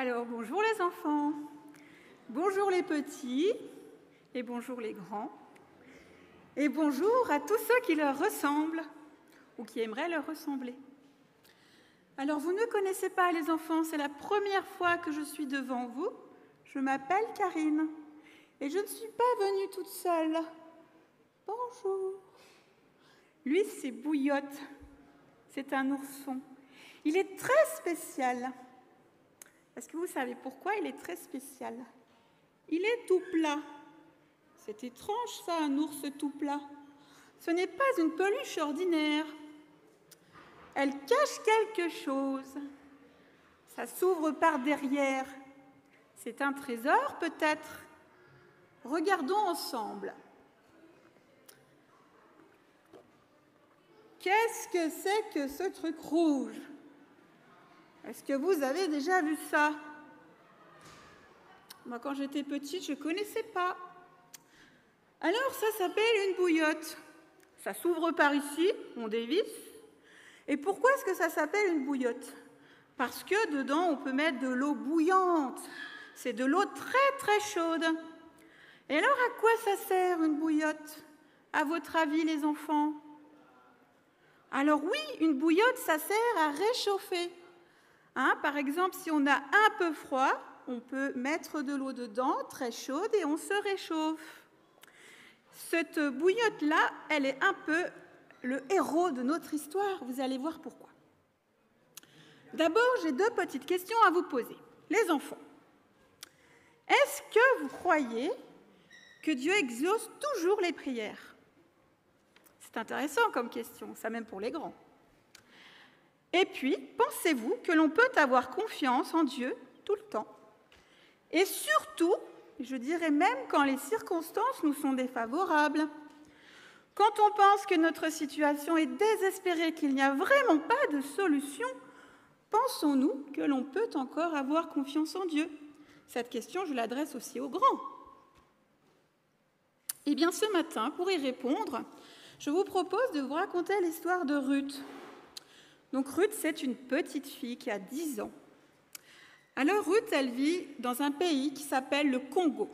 Alors bonjour les enfants, bonjour les petits et bonjour les grands. Et bonjour à tous ceux qui leur ressemblent ou qui aimeraient leur ressembler. Alors vous ne connaissez pas les enfants, c'est la première fois que je suis devant vous. Je m'appelle Karine et je ne suis pas venue toute seule. Bonjour. Lui, c'est Bouillotte. C'est un ourson. Il est très spécial. Est-ce que vous savez pourquoi il est très spécial? Il est tout plat. C'est étrange ça, un ours tout plat. Ce n'est pas une peluche ordinaire. Elle cache quelque chose. Ça s'ouvre par derrière. C'est un trésor peut-être? Regardons ensemble. Qu'est-ce que c'est que ce truc rouge? Est-ce que vous avez déjà vu ça? Moi, quand j'étais petite, je ne connaissais pas. Alors, ça s'appelle une bouillotte. Ça s'ouvre par ici, on dévisse. Et pourquoi est-ce que ça s'appelle une bouillotte? Parce que dedans, on peut mettre de l'eau bouillante. C'est de l'eau très très chaude. Et alors, à quoi ça sert une bouillotte? À votre avis, les enfants? Alors oui, une bouillotte, ça sert à réchauffer. Hein, par exemple, si on a un peu froid, on peut mettre de l'eau dedans, très chaude, et on se réchauffe. Cette bouillotte-là, elle est un peu le héros de notre histoire. Vous allez voir pourquoi. D'abord, j'ai deux petites questions à vous poser. Les enfants, est-ce que vous croyez que Dieu exauce toujours les prières? C'est intéressant comme question, ça même pour les grands. Et puis, pensez-vous que l'on peut avoir confiance en Dieu tout le temps? Et surtout, je dirais même quand les circonstances nous sont défavorables. Quand on pense que notre situation est désespérée, qu'il n'y a vraiment pas de solution, pensons-nous que l'on peut encore avoir confiance en Dieu? Cette question, je l'adresse aussi aux grands. Eh bien, ce matin, pour y répondre, je vous propose de vous raconter l'histoire de Ruth. Donc, Ruth, c'est une petite fille qui a 10 ans alors Ruth, elle vit dans un pays qui s'appelle le Congo.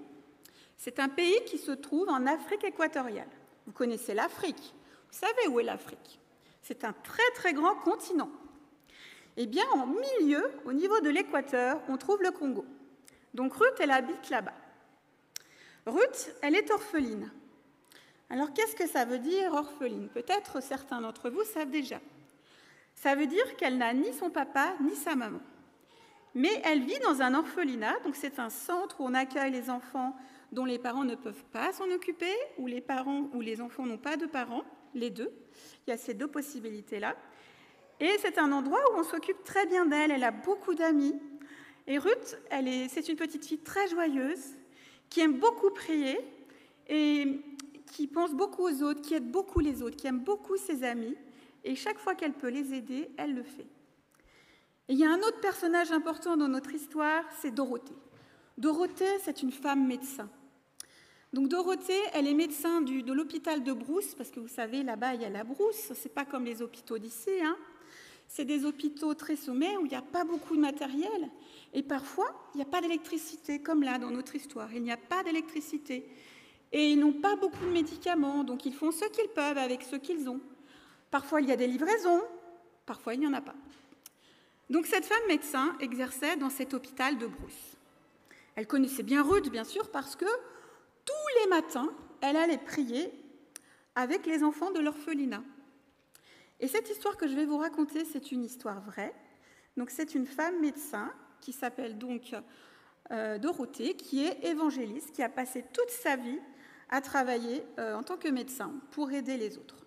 C'est un pays qui se trouve en Afrique équatoriale. Vous connaissez l'Afrique. Vous savez où est l'Afrique C'est un très très grand continent. Eh bien, en milieu, au niveau de l'équateur, on trouve le Congo. Donc Ruth, elle habite là-bas. Ruth, elle est orpheline. Alors qu'est-ce que ça veut dire orpheline? Peut-être certains d'entre vous savent déjà. Ça veut dire qu'elle n'a ni son papa ni sa maman. Mais elle vit dans un orphelinat, donc c'est un centre où on accueille les enfants dont les parents ne peuvent pas s'en occuper, ou les parents ou les enfants n'ont pas de parents, les deux. Il y a ces deux possibilités-là. Et c'est un endroit où on s'occupe très bien d'elle. Elle a beaucoup d'amis. Et Ruth, elle est, c'est une petite fille très joyeuse, qui aime beaucoup prier et qui pense beaucoup aux autres, qui aide beaucoup les autres, qui aime beaucoup ses amis. Et chaque fois qu'elle peut les aider, elle le fait. Et il y a un autre personnage important dans notre histoire, c'est Dorothée. Dorothée, c'est une femme médecin. Donc Dorothée, elle est médecin de l'hôpital de Brousse, parce que vous savez, là-bas, il y a la Brousse, c'est pas comme les hôpitaux d'ici. Hein. C'est des hôpitaux très sommaires où il n'y a pas beaucoup de matériel. Et parfois, il n'y a pas d'électricité, comme là, dans notre histoire. Il n'y a pas d'électricité. Et ils n'ont pas beaucoup de médicaments, donc ils font ce qu'ils peuvent avec ce qu'ils ont. Parfois, il y a des livraisons, parfois, il n'y en a pas. Donc cette femme médecin exerçait dans cet hôpital de Brousse. Elle connaissait bien Ruth, bien sûr, parce que tous les matins, elle allait prier avec les enfants de l'orphelinat. Et cette histoire que je vais vous raconter, c'est une histoire vraie. Donc c'est une femme médecin qui s'appelle donc euh, Dorothée, qui est évangéliste, qui a passé toute sa vie à travailler euh, en tant que médecin pour aider les autres.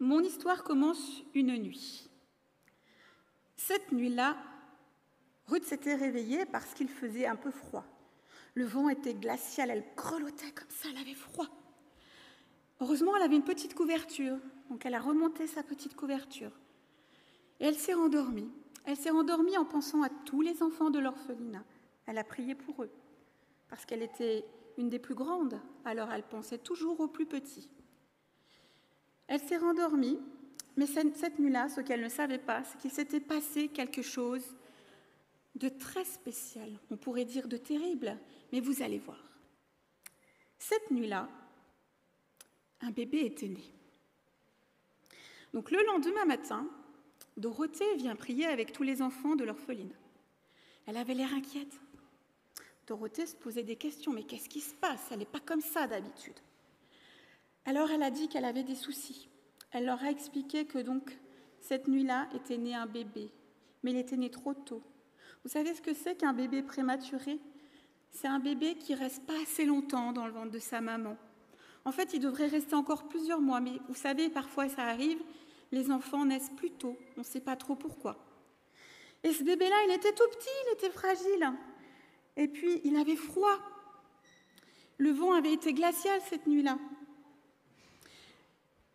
Mon histoire commence une nuit. Cette nuit-là, Ruth s'était réveillée parce qu'il faisait un peu froid. Le vent était glacial, elle grelottait comme ça, elle avait froid. Heureusement, elle avait une petite couverture, donc elle a remonté sa petite couverture. Et elle s'est rendormie. Elle s'est rendormie en pensant à tous les enfants de l'orphelinat. Elle a prié pour eux, parce qu'elle était une des plus grandes, alors elle pensait toujours aux plus petits. Elle s'est rendormie mais cette nuit-là, ce qu'elle ne savait pas, c'est qu'il s'était passé quelque chose de très spécial, on pourrait dire de terrible, mais vous allez voir. Cette nuit-là, un bébé était né. Donc le lendemain matin, Dorothée vient prier avec tous les enfants de l'orpheline. Elle avait l'air inquiète. Dorothée se posait des questions, mais qu'est-ce qui se passe? Elle n'est pas comme ça d'habitude. Alors elle a dit qu'elle avait des soucis. Elle leur a expliqué que donc cette nuit-là était né un bébé, mais il était né trop tôt. Vous savez ce que c'est qu'un bébé prématuré? C'est un bébé qui reste pas assez longtemps dans le ventre de sa maman. En fait, il devrait rester encore plusieurs mois, mais vous savez, parfois ça arrive, les enfants naissent plus tôt, on ne sait pas trop pourquoi. Et ce bébé-là, il était tout petit, il était fragile. Et puis, il avait froid. Le vent avait été glacial cette nuit-là.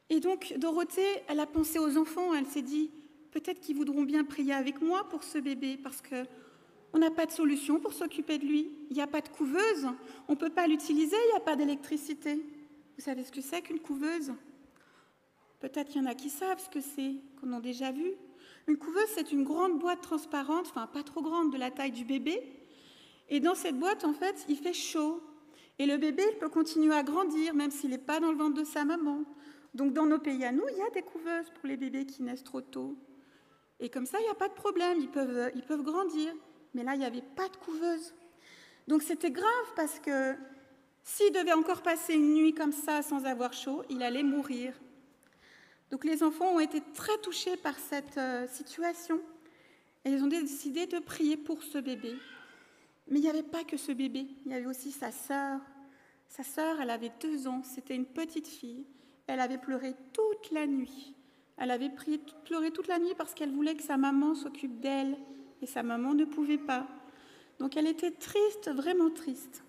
Et donc, Dorothée, elle a pensé aux enfants, elle s'est dit, peut-être qu'ils voudront bien prier avec moi pour ce bébé, parce que on n'a pas de solution pour s'occuper de lui. Il n'y a pas de couveuse, on ne peut pas l'utiliser, il n'y a pas d'électricité. Vous savez ce que c'est qu'une couveuse? Peut-être qu'il y en a qui savent ce que c'est, qu'on a déjà vu. Une couveuse, c'est une grande boîte transparente, enfin pas trop grande, de la taille du bébé. Et dans cette boîte, en fait, il fait chaud. Et le bébé, il peut continuer à grandir, même s'il n'est pas dans le ventre de sa maman. Donc dans nos pays à nous, il y a des couveuses pour les bébés qui naissent trop tôt. Et comme ça, il n'y a pas de problème, ils peuvent, ils peuvent grandir. Mais là, il n'y avait pas de couveuse. Donc c'était grave parce que s'il devait encore passer une nuit comme ça sans avoir chaud, il allait mourir. Donc les enfants ont été très touchés par cette euh, situation et ils ont décidé de prier pour ce bébé. Mais il n'y avait pas que ce bébé, il y avait aussi sa sœur. Sa sœur, elle avait deux ans, c'était une petite fille. Elle avait pleuré toute la nuit. Elle avait pleuré toute la nuit parce qu'elle voulait que sa maman s'occupe d'elle et sa maman ne pouvait pas. Donc elle était triste, vraiment triste.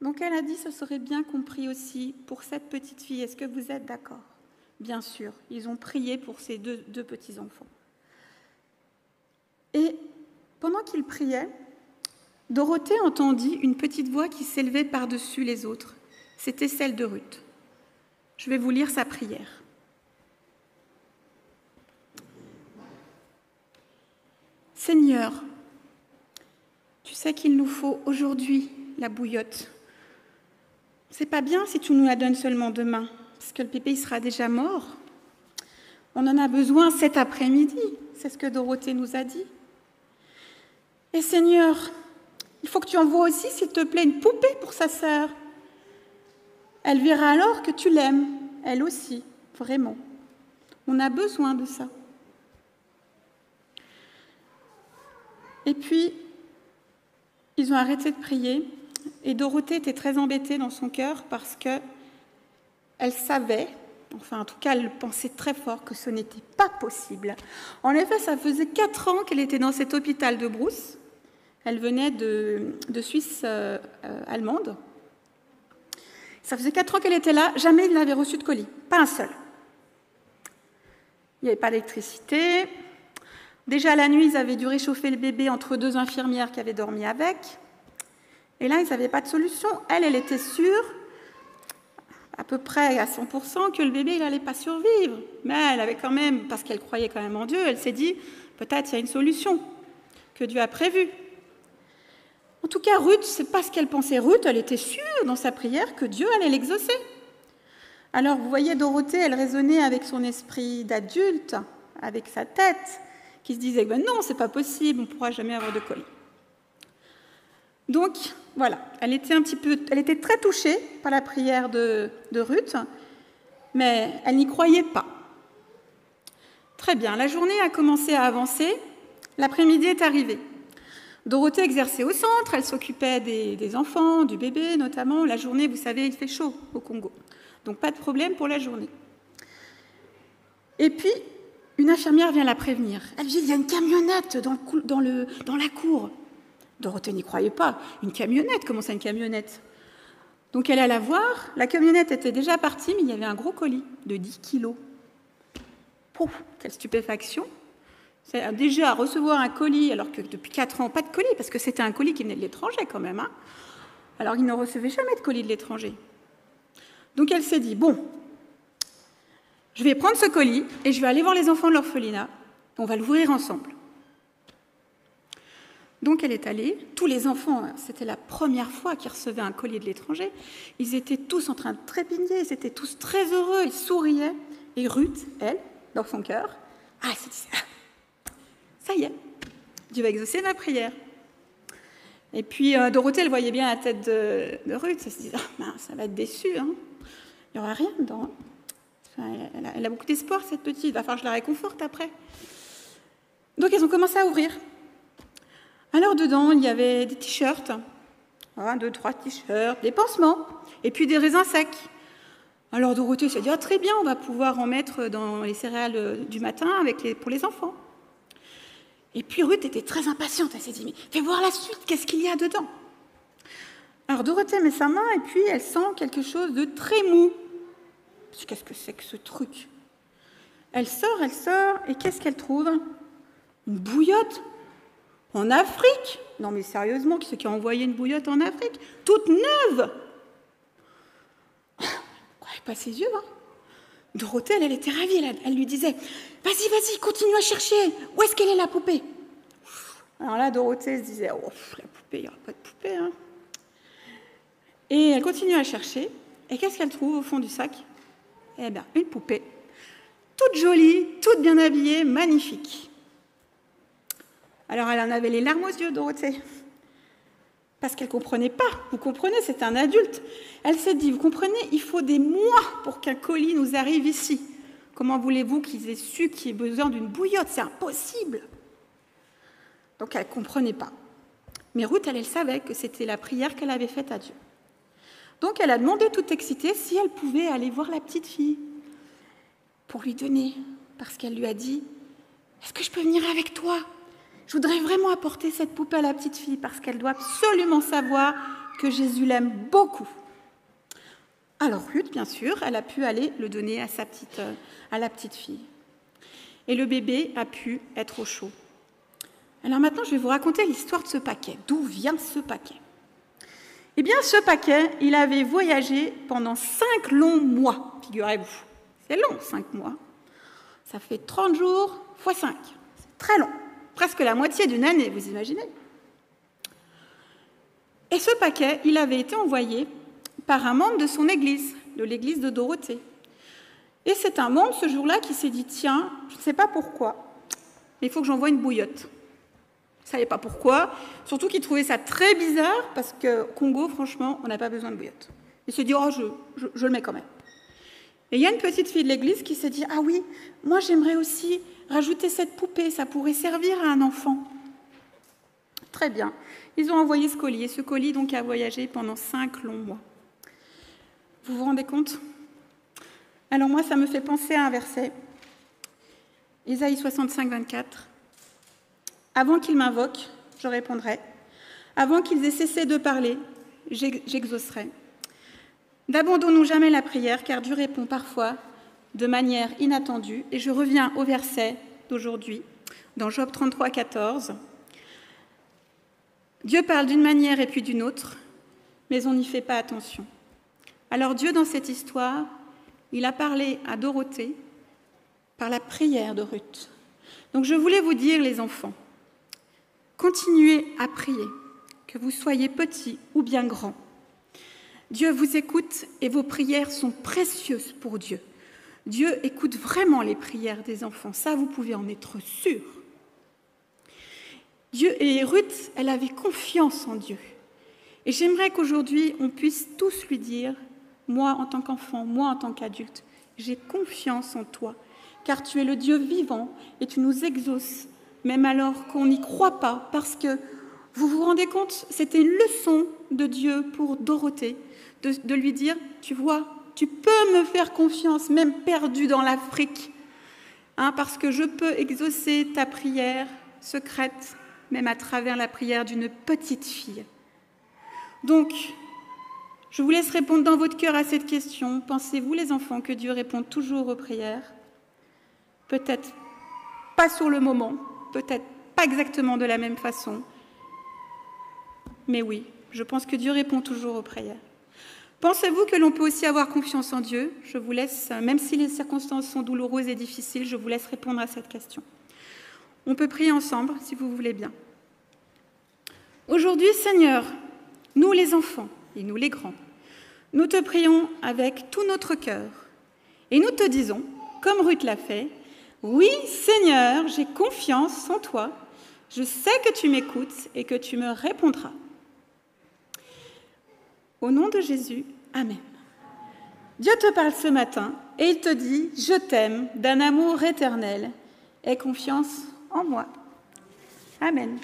Donc elle a dit ce serait bien compris aussi pour cette petite fille. Est-ce que vous êtes d'accord? Bien sûr, ils ont prié pour ces deux, deux petits-enfants. Et pendant qu'ils priaient, Dorothée entendit une petite voix qui s'élevait par-dessus les autres. C'était celle de Ruth. Je vais vous lire sa prière. Seigneur, tu sais qu'il nous faut aujourd'hui la bouillotte. C'est pas bien si tu nous la donnes seulement demain, parce que le bébé sera déjà mort. On en a besoin cet après-midi, c'est ce que Dorothée nous a dit. Et Seigneur, il faut que tu envoies aussi, s'il te plaît, une poupée pour sa sœur. Elle verra alors que tu l'aimes, elle aussi, vraiment. On a besoin de ça. Et puis, ils ont arrêté de prier, et Dorothée était très embêtée dans son cœur parce que elle savait, enfin en tout cas elle pensait très fort que ce n'était pas possible. En effet, ça faisait quatre ans qu'elle était dans cet hôpital de Brousse. Elle venait de, Suisse euh, euh, allemande. Ça faisait quatre ans qu'elle était là, jamais il n'avait reçu de colis, pas un seul. Il n'y avait pas d'électricité. Déjà la nuit, ils avaient dû réchauffer le bébé entre deux infirmières qui avaient dormi avec. Et là, ils n'avaient pas de solution. Elle, elle était sûre, à peu près à 100%, que le bébé, il n'allait pas survivre. Mais elle avait quand même, parce qu'elle croyait quand même en Dieu, elle s'est dit, peut-être il y a une solution que Dieu a prévue. En tout cas, Ruth, c'est pas ce qu'elle pensait. Ruth, elle était sûre dans sa prière que Dieu allait l'exaucer. Alors, vous voyez, Dorothée, elle raisonnait avec son esprit d'adulte, avec sa tête, qui se disait ben non, c'est pas possible, on ne pourra jamais avoir de colis. Donc, voilà, elle était un petit peu, elle était très touchée par la prière de, de Ruth, mais elle n'y croyait pas. Très bien, la journée a commencé à avancer, l'après-midi est arrivé. Dorothée exerçait au centre, elle s'occupait des, enfants, du bébé notamment. La journée, vous savez, il fait chaud au Congo. Donc pas de problème pour la journée. Et puis, une infirmière vient la prévenir. Elle dit, il y a une camionnette dans, la cour. Dorothée n'y croyait pas. Une camionnette Comment ça, une camionnette? Donc elle alla voir. La camionnette était déjà partie, mais il y avait un gros colis de 10 kilos. Pouf Quelle stupéfaction déjà recevoir un colis, alors que depuis 4 ans, pas de colis, parce que c'était un colis qui venait de l'étranger quand même. Hein. alors il ne recevait jamais de colis de l'étranger. Donc elle s'est dit, bon, je vais prendre ce colis et je vais aller voir les enfants de l'orphelinat. On va l'ouvrir ensemble. Donc elle est allée, tous les enfants, c'était la première fois qu'ils recevaient un collier de l'étranger, ils étaient tous en train de trépigner, ils étaient tous très heureux, ils souriaient. Et Ruth, elle, dans son cœur, ah, elle se disait, ah, ça y est, Dieu va exaucer ma prière. Et puis euh, Dorothée, elle voyait bien la tête de, Ruth, elle se disait, ah, ça va être déçu, hein. il n'y aura rien dedans. elle, a, beaucoup d'espoir, cette petite, il va falloir que je la réconforte après. Donc elles ont commencé à ouvrir. Alors dedans, il y avait des t-shirts, un, deux, trois t-shirts, des pansements, et puis des raisins secs. Alors Dorothée s'est dit, ah, très bien, on va pouvoir en mettre dans les céréales du matin pour les enfants. Et puis Ruth était très impatiente, elle s'est dit, mais fais voir la suite, qu'est-ce qu'il y a dedans? Alors Dorothée met sa main et puis elle sent quelque chose de très mou. Qu'est-ce que c'est que ce truc? Elle sort, elle sort, et qu'est-ce qu'elle trouve? Une bouillotte en Afrique? Non mais sérieusement, qui c'est qui a envoyé une bouillotte en Afrique? Toute neuve! Elle pas ses yeux, hein? Dorothée, elle, était ravie, elle, lui disait Vas-y, vas-y, continue à chercher, où est-ce qu'elle est la poupée? Alors là, Dorothée se disait Oh, la poupée, il n'y aura pas de poupée. Hein. Et elle continue à chercher, et qu'est-ce qu'elle trouve au fond du sac? Eh bien, une poupée, toute jolie, toute bien habillée, magnifique. Alors elle en avait les larmes aux yeux, Dorothée. Parce qu'elle ne comprenait pas. Vous comprenez, c'est un adulte. Elle s'est dit, vous comprenez, il faut des mois pour qu'un colis nous arrive ici. Comment voulez-vous qu'ils aient su qu'il y ait besoin d'une bouillotte? C'est impossible. Donc elle ne comprenait pas. Mais Ruth, elle, elle savait que c'était la prière qu'elle avait faite à Dieu. Donc elle a demandé toute excitée si elle pouvait aller voir la petite fille pour lui donner. Parce qu'elle lui a dit, est-ce que je peux venir avec toi? Je voudrais vraiment apporter cette poupée à la petite fille parce qu'elle doit absolument savoir que Jésus l'aime beaucoup. Alors Ruth, bien sûr, elle a pu aller le donner à, sa petite, euh, la petite fille. Et le bébé a pu être au chaud. Alors maintenant, je vais vous raconter l'histoire de ce paquet. D'où vient ce paquet? Eh bien, ce paquet, il avait voyagé pendant cinq longs mois, figurez-vous. C'est long, cinq mois. Ça fait 30 jours fois 5. C'est très long presque la moitié d'une année, vous imaginez Et ce paquet, il avait été envoyé par un membre de son église, de l'église de Dorothée. Et c'est un membre ce jour-là qui s'est dit, tiens, je ne sais pas pourquoi, mais il faut que j'envoie une bouillotte. Il ne savait pas pourquoi, surtout qu'il trouvait ça très bizarre, parce que Congo, franchement, on n'a pas besoin de bouillotte. Il s'est dit, oh, je le mets quand même. Et il y a une petite fille de l'église qui s'est dit, ah oui, moi j'aimerais aussi Rajouter cette poupée, ça pourrait servir à un enfant. Très bien. Ils ont envoyé ce colis. ce colis donc a voyagé pendant cinq longs mois. Vous vous rendez compte? Alors moi, ça me fait penser à un verset. Isaïe 65, 24. Avant qu'ils m'invoquent, je répondrai. Avant qu'ils aient cessé de parler, j'exaucerai. N'abandonnons jamais la prière, car Dieu répond parfois de manière inattendue. Et je reviens au verset d'aujourd'hui, dans Job 33, 14. Dieu parle d'une manière et puis d'une autre, mais on n'y fait pas attention. Alors Dieu, dans cette histoire, il a parlé à Dorothée par la prière de Ruth. Donc je voulais vous dire, les enfants, continuez à prier, que vous soyez petits ou bien grands. Dieu vous écoute et vos prières sont précieuses pour Dieu. Dieu écoute vraiment les prières des enfants, ça vous pouvez en être sûr. Dieu et Ruth, elle avait confiance en Dieu. Et j'aimerais qu'aujourd'hui on puisse tous lui dire, moi en tant qu'enfant, moi en tant qu'adulte, j'ai confiance en toi, car tu es le Dieu vivant et tu nous exauces, même alors qu'on n'y croit pas, parce que vous vous rendez compte, c'était une leçon de Dieu pour Dorothée, de, lui dire, tu vois, tu peux me faire confiance, même perdu dans l'Afrique, hein, parce que je peux exaucer ta prière secrète, même à travers la prière d'une petite fille. Donc, je vous laisse répondre dans votre cœur à cette question. Pensez-vous, les enfants, que Dieu répond toujours aux prières? Peut-être pas sur le moment, peut-être pas exactement de la même façon, mais oui, je pense que Dieu répond toujours aux prières. Pensez-vous que l'on peut aussi avoir confiance en Dieu? Je vous laisse, même si les circonstances sont douloureuses et difficiles, je vous laisse répondre à cette question. On peut prier ensemble si vous voulez bien. Aujourd'hui, Seigneur, nous les enfants et nous les grands, nous te prions avec tout notre cœur et nous te disons, comme Ruth l'a fait, oui Seigneur, j'ai confiance en toi, je sais que tu m'écoutes et que tu me répondras. Au nom de Jésus, Amen. Dieu te parle ce matin et il te dit, je t'aime d'un amour éternel. Aie confiance en moi. Amen.